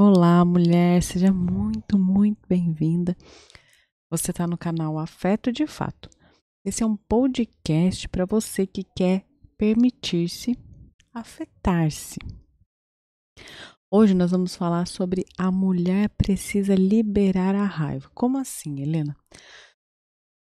Olá, mulher, seja muito, muito bem-vinda. Você está no canal Afeto de Fato. Esse é um podcast para você que quer permitir-se afetar-se. Hoje nós vamos falar sobre a mulher precisa liberar a raiva. Como assim, Helena?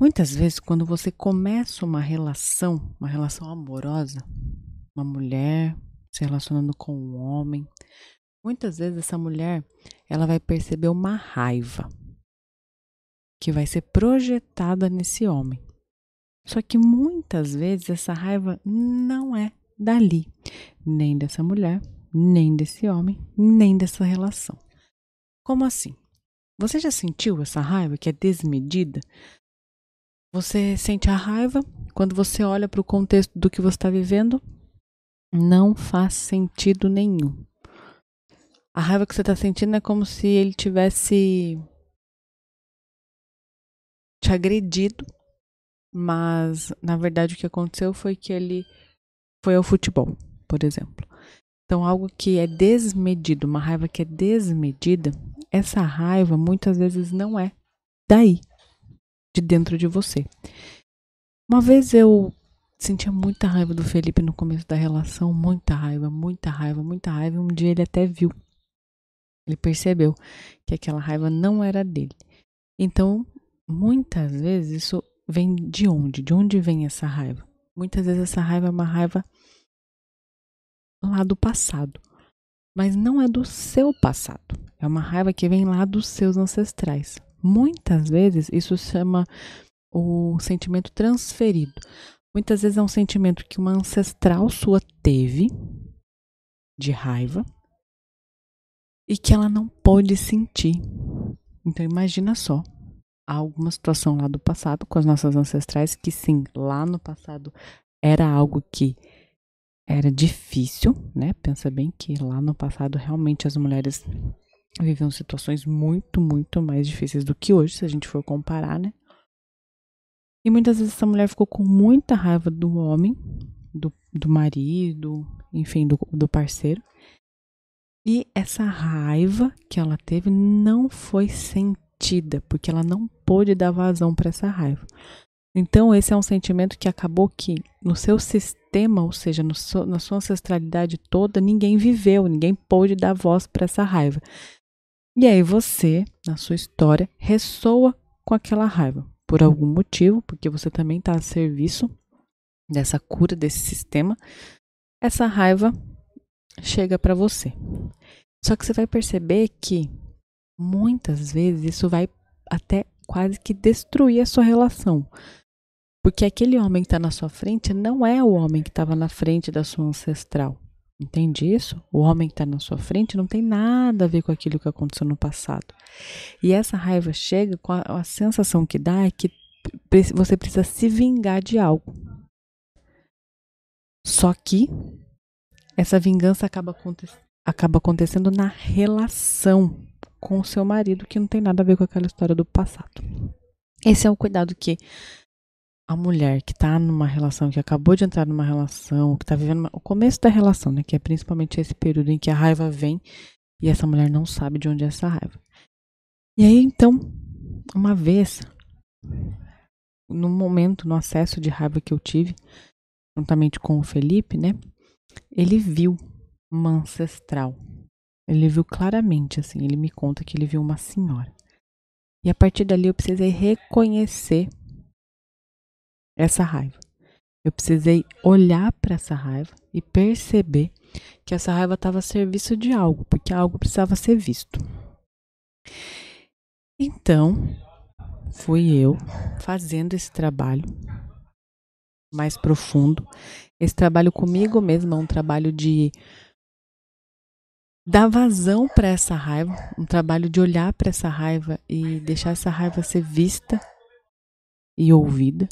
Muitas vezes, quando você começa uma relação, uma relação amorosa, uma mulher se relacionando com um homem, Muitas vezes essa mulher, ela vai perceber uma raiva que vai ser projetada nesse homem. Só que muitas vezes essa raiva não é dali, nem dessa mulher, nem desse homem, nem dessa relação. Como assim? Você já sentiu essa raiva que é desmedida? Você sente a raiva quando você olha para o contexto do que você está vivendo? Não faz sentido nenhum. A raiva que você tá sentindo é como se ele tivesse te agredido, mas na verdade o que aconteceu foi que ele foi ao futebol, por exemplo. Então, algo que é desmedido, uma raiva que é desmedida, essa raiva muitas vezes não é daí, de dentro de você. Uma vez eu sentia muita raiva do Felipe no começo da relação, muita raiva, muita raiva, muita raiva. Um dia ele até viu ele percebeu que aquela raiva não era dele. Então, muitas vezes isso vem de onde? De onde vem essa raiva? Muitas vezes essa raiva é uma raiva lá do passado, mas não é do seu passado. É uma raiva que vem lá dos seus ancestrais. Muitas vezes isso chama o sentimento transferido. Muitas vezes é um sentimento que uma ancestral sua teve de raiva e que ela não pôde sentir. Então imagina só, há alguma situação lá do passado com as nossas ancestrais que sim, lá no passado era algo que era difícil, né? Pensa bem que lá no passado realmente as mulheres viviam situações muito, muito mais difíceis do que hoje, se a gente for comparar, né? E muitas vezes essa mulher ficou com muita raiva do homem, do, do marido, enfim, do, do parceiro. E essa raiva que ela teve não foi sentida, porque ela não pôde dar vazão para essa raiva. Então, esse é um sentimento que acabou que no seu sistema, ou seja, na sua ancestralidade toda, ninguém viveu, ninguém pôde dar voz para essa raiva. E aí você, na sua história, ressoa com aquela raiva, por algum motivo, porque você também está a serviço dessa cura, desse sistema. Essa raiva chega para você. Só que você vai perceber que muitas vezes isso vai até quase que destruir a sua relação. Porque aquele homem que está na sua frente não é o homem que estava na frente da sua ancestral. Entende isso? O homem que está na sua frente não tem nada a ver com aquilo que aconteceu no passado. E essa raiva chega com a, a sensação que dá é que você precisa se vingar de algo. Só que essa vingança acaba, aconte acaba acontecendo na relação com o seu marido, que não tem nada a ver com aquela história do passado. Esse é o cuidado que a mulher que está numa relação, que acabou de entrar numa relação, que está vivendo uma, o começo da relação, né, que é principalmente esse período em que a raiva vem e essa mulher não sabe de onde é essa raiva. E aí, então, uma vez, no momento, no acesso de raiva que eu tive, juntamente com o Felipe, né, ele viu uma ancestral. Ele viu claramente, assim, ele me conta que ele viu uma senhora. E a partir dali eu precisei reconhecer essa raiva. Eu precisei olhar para essa raiva e perceber que essa raiva estava a serviço de algo, porque algo precisava ser visto. Então, fui eu fazendo esse trabalho mais profundo. Esse trabalho comigo mesmo é um trabalho de dar vazão para essa raiva, um trabalho de olhar para essa raiva e deixar essa raiva ser vista e ouvida.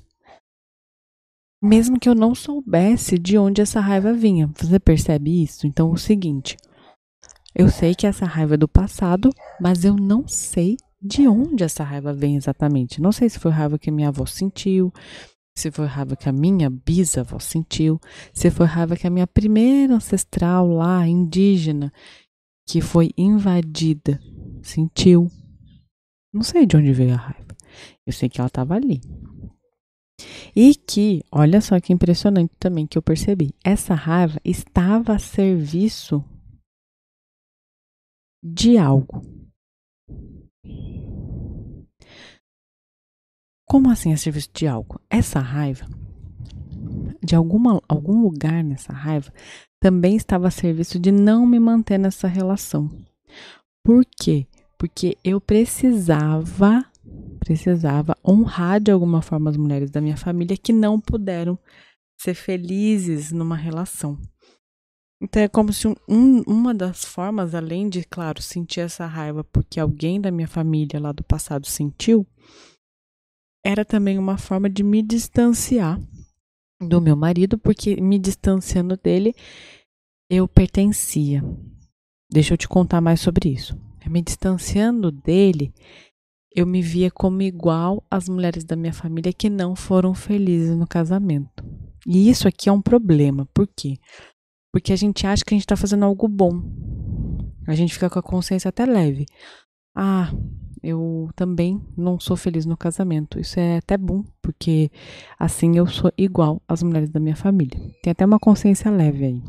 Mesmo que eu não soubesse de onde essa raiva vinha. Você percebe isso? Então, é o seguinte: eu sei que essa raiva é do passado, mas eu não sei de onde essa raiva vem exatamente. Não sei se foi raiva que minha avó sentiu, se foi raiva que a minha bisavó sentiu, se foi raiva que a minha primeira ancestral lá, indígena, que foi invadida, sentiu. Não sei de onde veio a raiva. Eu sei que ela estava ali. E que, olha só que impressionante também que eu percebi. Essa raiva estava a serviço de algo. Como assim a serviço de algo? Essa raiva, de alguma, algum lugar nessa raiva, também estava a serviço de não me manter nessa relação. Por quê? Porque eu precisava precisava honrar de alguma forma as mulheres da minha família que não puderam ser felizes numa relação. Então é como se um, uma das formas, além de, claro, sentir essa raiva porque alguém da minha família lá do passado sentiu, era também uma forma de me distanciar do meu marido, porque me distanciando dele, eu pertencia. Deixa eu te contar mais sobre isso. Me distanciando dele, eu me via como igual às mulheres da minha família que não foram felizes no casamento. E isso aqui é um problema. Por quê? Porque a gente acha que a gente está fazendo algo bom. A gente fica com a consciência até leve. Ah, eu também não sou feliz no casamento. Isso é até bom, porque assim eu sou igual às mulheres da minha família. Tem até uma consciência leve aí.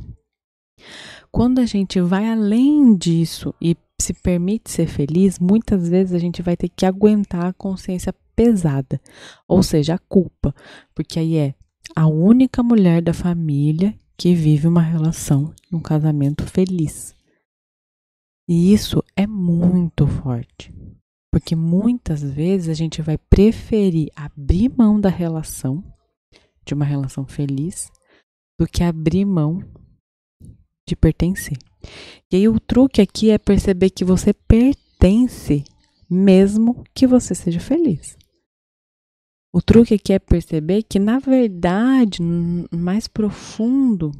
Quando a gente vai além disso e se permite ser feliz, muitas vezes a gente vai ter que aguentar a consciência pesada, ou seja, a culpa, porque aí é a única mulher da família que vive uma relação, um casamento feliz. E isso é muito forte, porque muitas vezes a gente vai preferir abrir mão da relação, de uma relação feliz, do que abrir mão de pertencer. E aí o truque aqui é perceber que você pertence, mesmo que você seja feliz. O truque aqui é perceber que, na verdade, mais profundo,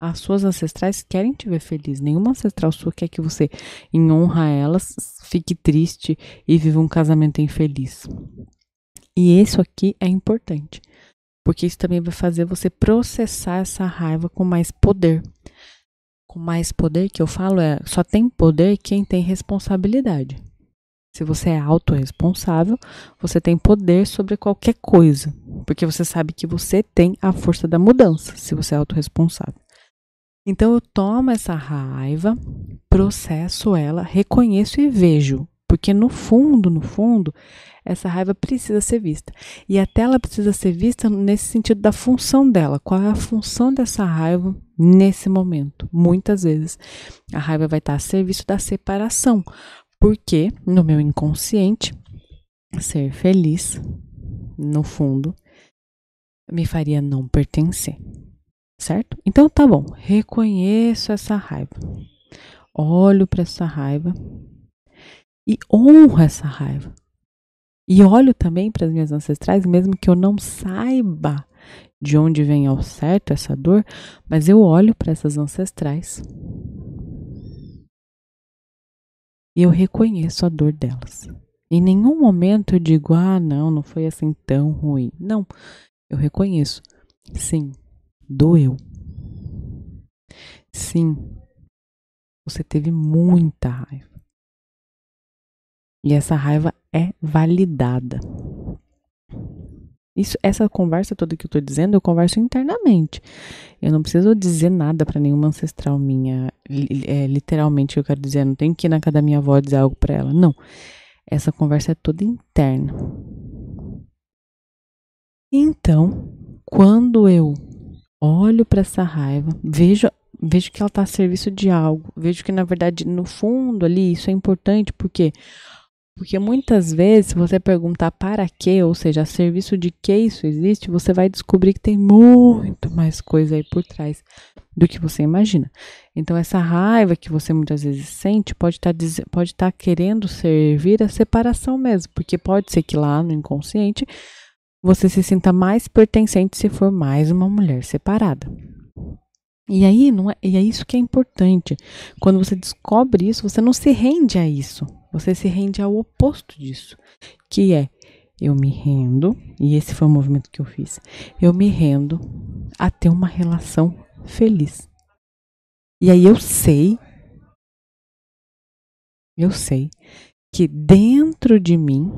as suas ancestrais querem te ver feliz. Nenhuma ancestral sua quer que você, em honra a elas, fique triste e viva um casamento infeliz. E isso aqui é importante, porque isso também vai fazer você processar essa raiva com mais poder com mais poder que eu falo é só tem poder quem tem responsabilidade. Se você é autorresponsável, você tem poder sobre qualquer coisa, porque você sabe que você tem a força da mudança, se você é autorresponsável. Então eu tomo essa raiva, processo ela, reconheço e vejo, porque no fundo, no fundo, essa raiva precisa ser vista. E até ela precisa ser vista nesse sentido da função dela. Qual é a função dessa raiva nesse momento? Muitas vezes a raiva vai estar a serviço da separação, porque no meu inconsciente, ser feliz, no fundo, me faria não pertencer. Certo? Então tá bom, reconheço essa raiva. Olho para essa raiva e honro essa raiva. E olho também para as minhas ancestrais, mesmo que eu não saiba de onde vem ao certo essa dor, mas eu olho para essas ancestrais e eu reconheço a dor delas. Em nenhum momento eu digo, ah, não, não foi assim tão ruim. Não, eu reconheço. Sim, doeu. Sim, você teve muita raiva. E essa raiva é validada. Isso, essa conversa toda que eu tô dizendo, eu converso internamente. Eu não preciso dizer nada para nenhuma ancestral minha. É, literalmente, eu quero dizer, eu não tenho que ir na casa da minha avó dizer algo para ela. Não. Essa conversa é toda interna. Então, quando eu olho para essa raiva, vejo vejo que ela está a serviço de algo, vejo que na verdade no fundo ali isso é importante porque porque muitas vezes, se você perguntar para quê, ou seja, a serviço de que isso existe, você vai descobrir que tem muito mais coisa aí por trás do que você imagina. Então, essa raiva que você muitas vezes sente pode estar tá, pode tá querendo servir a separação mesmo, porque pode ser que lá no inconsciente você se sinta mais pertencente se for mais uma mulher separada. E aí, não é, e é isso que é importante. Quando você descobre isso, você não se rende a isso. Você se rende ao oposto disso, que é eu me rendo, e esse foi o movimento que eu fiz. Eu me rendo a ter uma relação feliz. E aí eu sei eu sei que dentro de mim,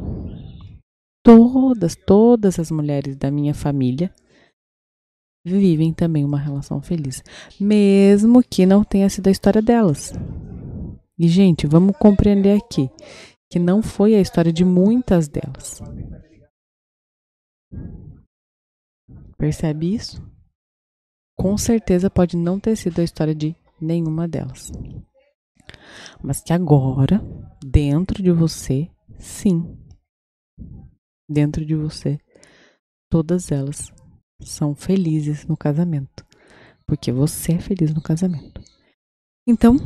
todas, todas as mulheres da minha família vivem também uma relação feliz, mesmo que não tenha sido a história delas. E, gente, vamos compreender aqui que não foi a história de muitas delas. Percebe isso? Com certeza pode não ter sido a história de nenhuma delas. Mas que agora, dentro de você, sim. Dentro de você, todas elas são felizes no casamento. Porque você é feliz no casamento. Então,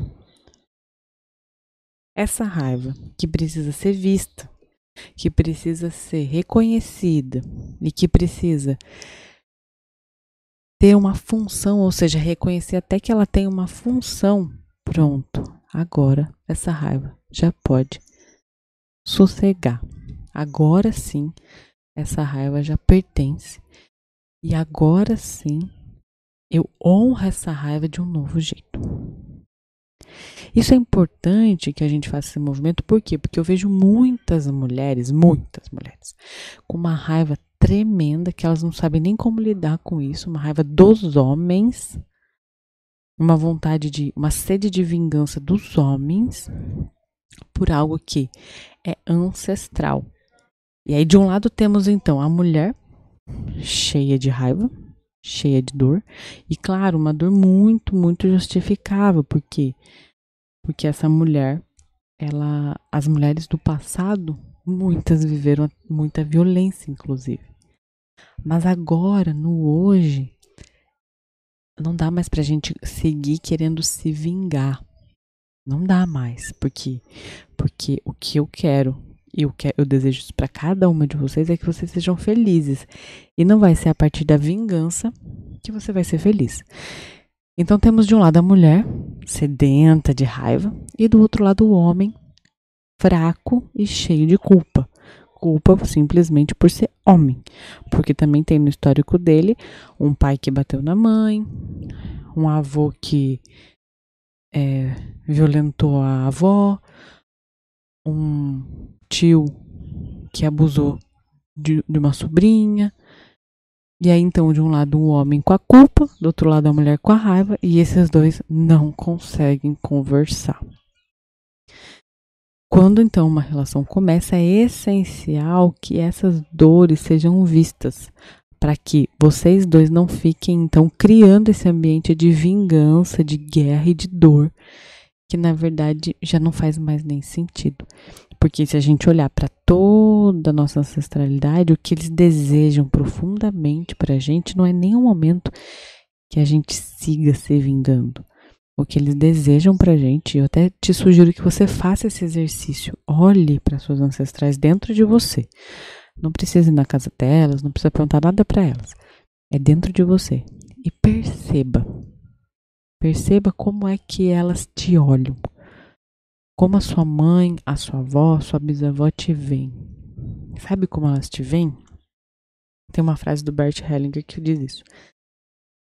essa raiva que precisa ser vista, que precisa ser reconhecida e que precisa ter uma função, ou seja, reconhecer até que ela tem uma função, pronto. Agora essa raiva já pode sossegar. Agora sim, essa raiva já pertence. E agora sim, eu honro essa raiva de um novo jeito. Isso é importante que a gente faça esse movimento, por quê? Porque eu vejo muitas mulheres, muitas mulheres, com uma raiva tremenda que elas não sabem nem como lidar com isso, uma raiva dos homens, uma vontade de, uma sede de vingança dos homens por algo que é ancestral. E aí de um lado temos então a mulher cheia de raiva, cheia de dor, e claro, uma dor muito, muito justificável, porque porque essa mulher, ela, as mulheres do passado, muitas viveram muita violência, inclusive. Mas agora, no hoje, não dá mais pra gente seguir querendo se vingar. Não dá mais, porque porque o que eu quero e o que eu desejo para cada uma de vocês é que vocês sejam felizes. E não vai ser a partir da vingança que você vai ser feliz. Então temos de um lado a mulher sedenta de raiva e do outro lado o homem fraco e cheio de culpa. Culpa simplesmente por ser homem, porque também tem no histórico dele um pai que bateu na mãe, um avô que é, violentou a avó, um tio que abusou de, de uma sobrinha, e aí, então, de um lado o homem com a culpa, do outro lado a mulher com a raiva, e esses dois não conseguem conversar. Quando então uma relação começa, é essencial que essas dores sejam vistas, para que vocês dois não fiquem então criando esse ambiente de vingança, de guerra e de dor, que na verdade já não faz mais nem sentido. Porque se a gente olhar para toda a nossa ancestralidade, o que eles desejam profundamente para a gente não é nenhum momento que a gente siga se vingando. O que eles desejam para a gente, eu até te sugiro que você faça esse exercício. Olhe para suas ancestrais dentro de você. Não precisa ir na casa delas, não precisa perguntar nada para elas. É dentro de você. E perceba. Perceba como é que elas te olham como a sua mãe, a sua avó, a sua bisavó te veem. Sabe como elas te veem? Tem uma frase do Bert Hellinger que diz isso.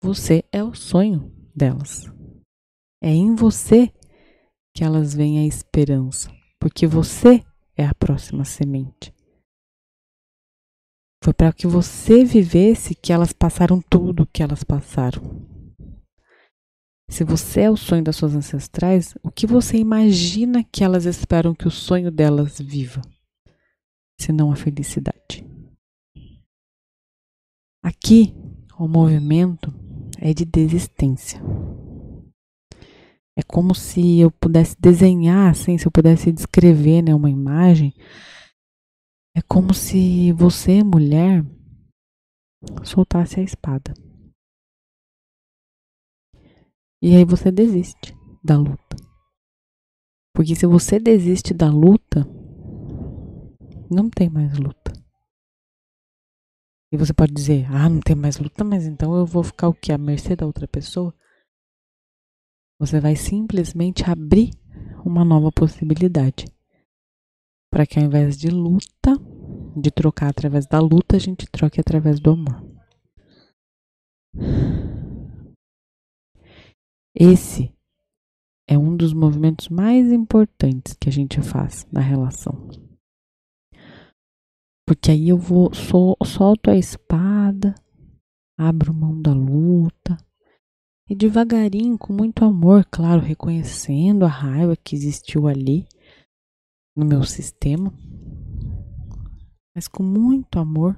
Você é o sonho delas. É em você que elas veem a esperança, porque você é a próxima semente. Foi para que você vivesse que elas passaram tudo o que elas passaram. Se você é o sonho das suas ancestrais, o que você imagina que elas esperam que o sonho delas viva? Se não a felicidade. Aqui, o movimento é de desistência. É como se eu pudesse desenhar, assim, se eu pudesse descrever né, uma imagem. É como se você, mulher, soltasse a espada. E aí você desiste da luta. Porque se você desiste da luta, não tem mais luta. E você pode dizer, ah, não tem mais luta, mas então eu vou ficar o quê? À mercê da outra pessoa? Você vai simplesmente abrir uma nova possibilidade. Para que ao invés de luta, de trocar através da luta, a gente troque através do amor. Esse é um dos movimentos mais importantes que a gente faz na relação. Porque aí eu vou, sol, solto a espada, abro mão da luta e devagarinho, com muito amor, claro, reconhecendo a raiva que existiu ali no meu sistema, mas com muito amor,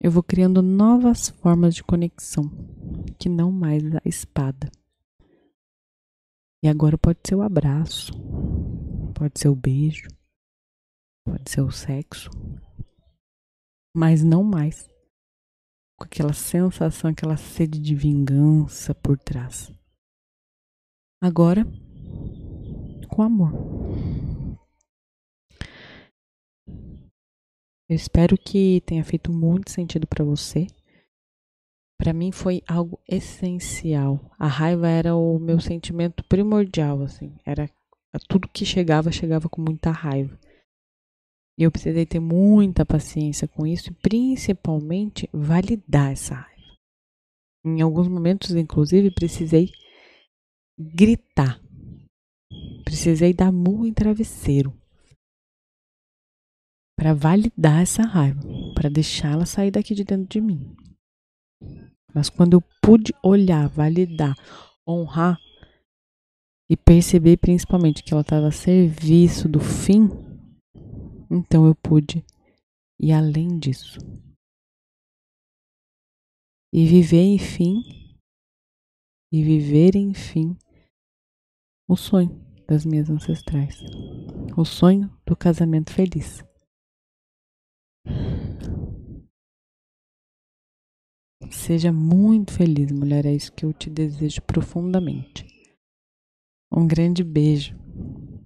eu vou criando novas formas de conexão, que não mais a espada. E agora pode ser o abraço, pode ser o beijo, pode ser o sexo, mas não mais com aquela sensação, aquela sede de vingança por trás. Agora, com amor. Eu espero que tenha feito muito sentido para você. Para mim foi algo essencial. A raiva era o meu sentimento primordial, assim. Era tudo que chegava, chegava com muita raiva. E eu precisei ter muita paciência com isso e principalmente validar essa raiva. Em alguns momentos, inclusive, precisei gritar. Precisei dar murro em travesseiro para validar essa raiva, para deixá-la sair daqui de dentro de mim. Mas quando eu pude olhar, validar, honrar e perceber principalmente que ela estava a serviço do fim, então eu pude ir além disso. E viver, enfim, e viver, enfim, o sonho das minhas ancestrais. O sonho do casamento feliz. Seja muito feliz, mulher. É isso que eu te desejo profundamente. Um grande beijo.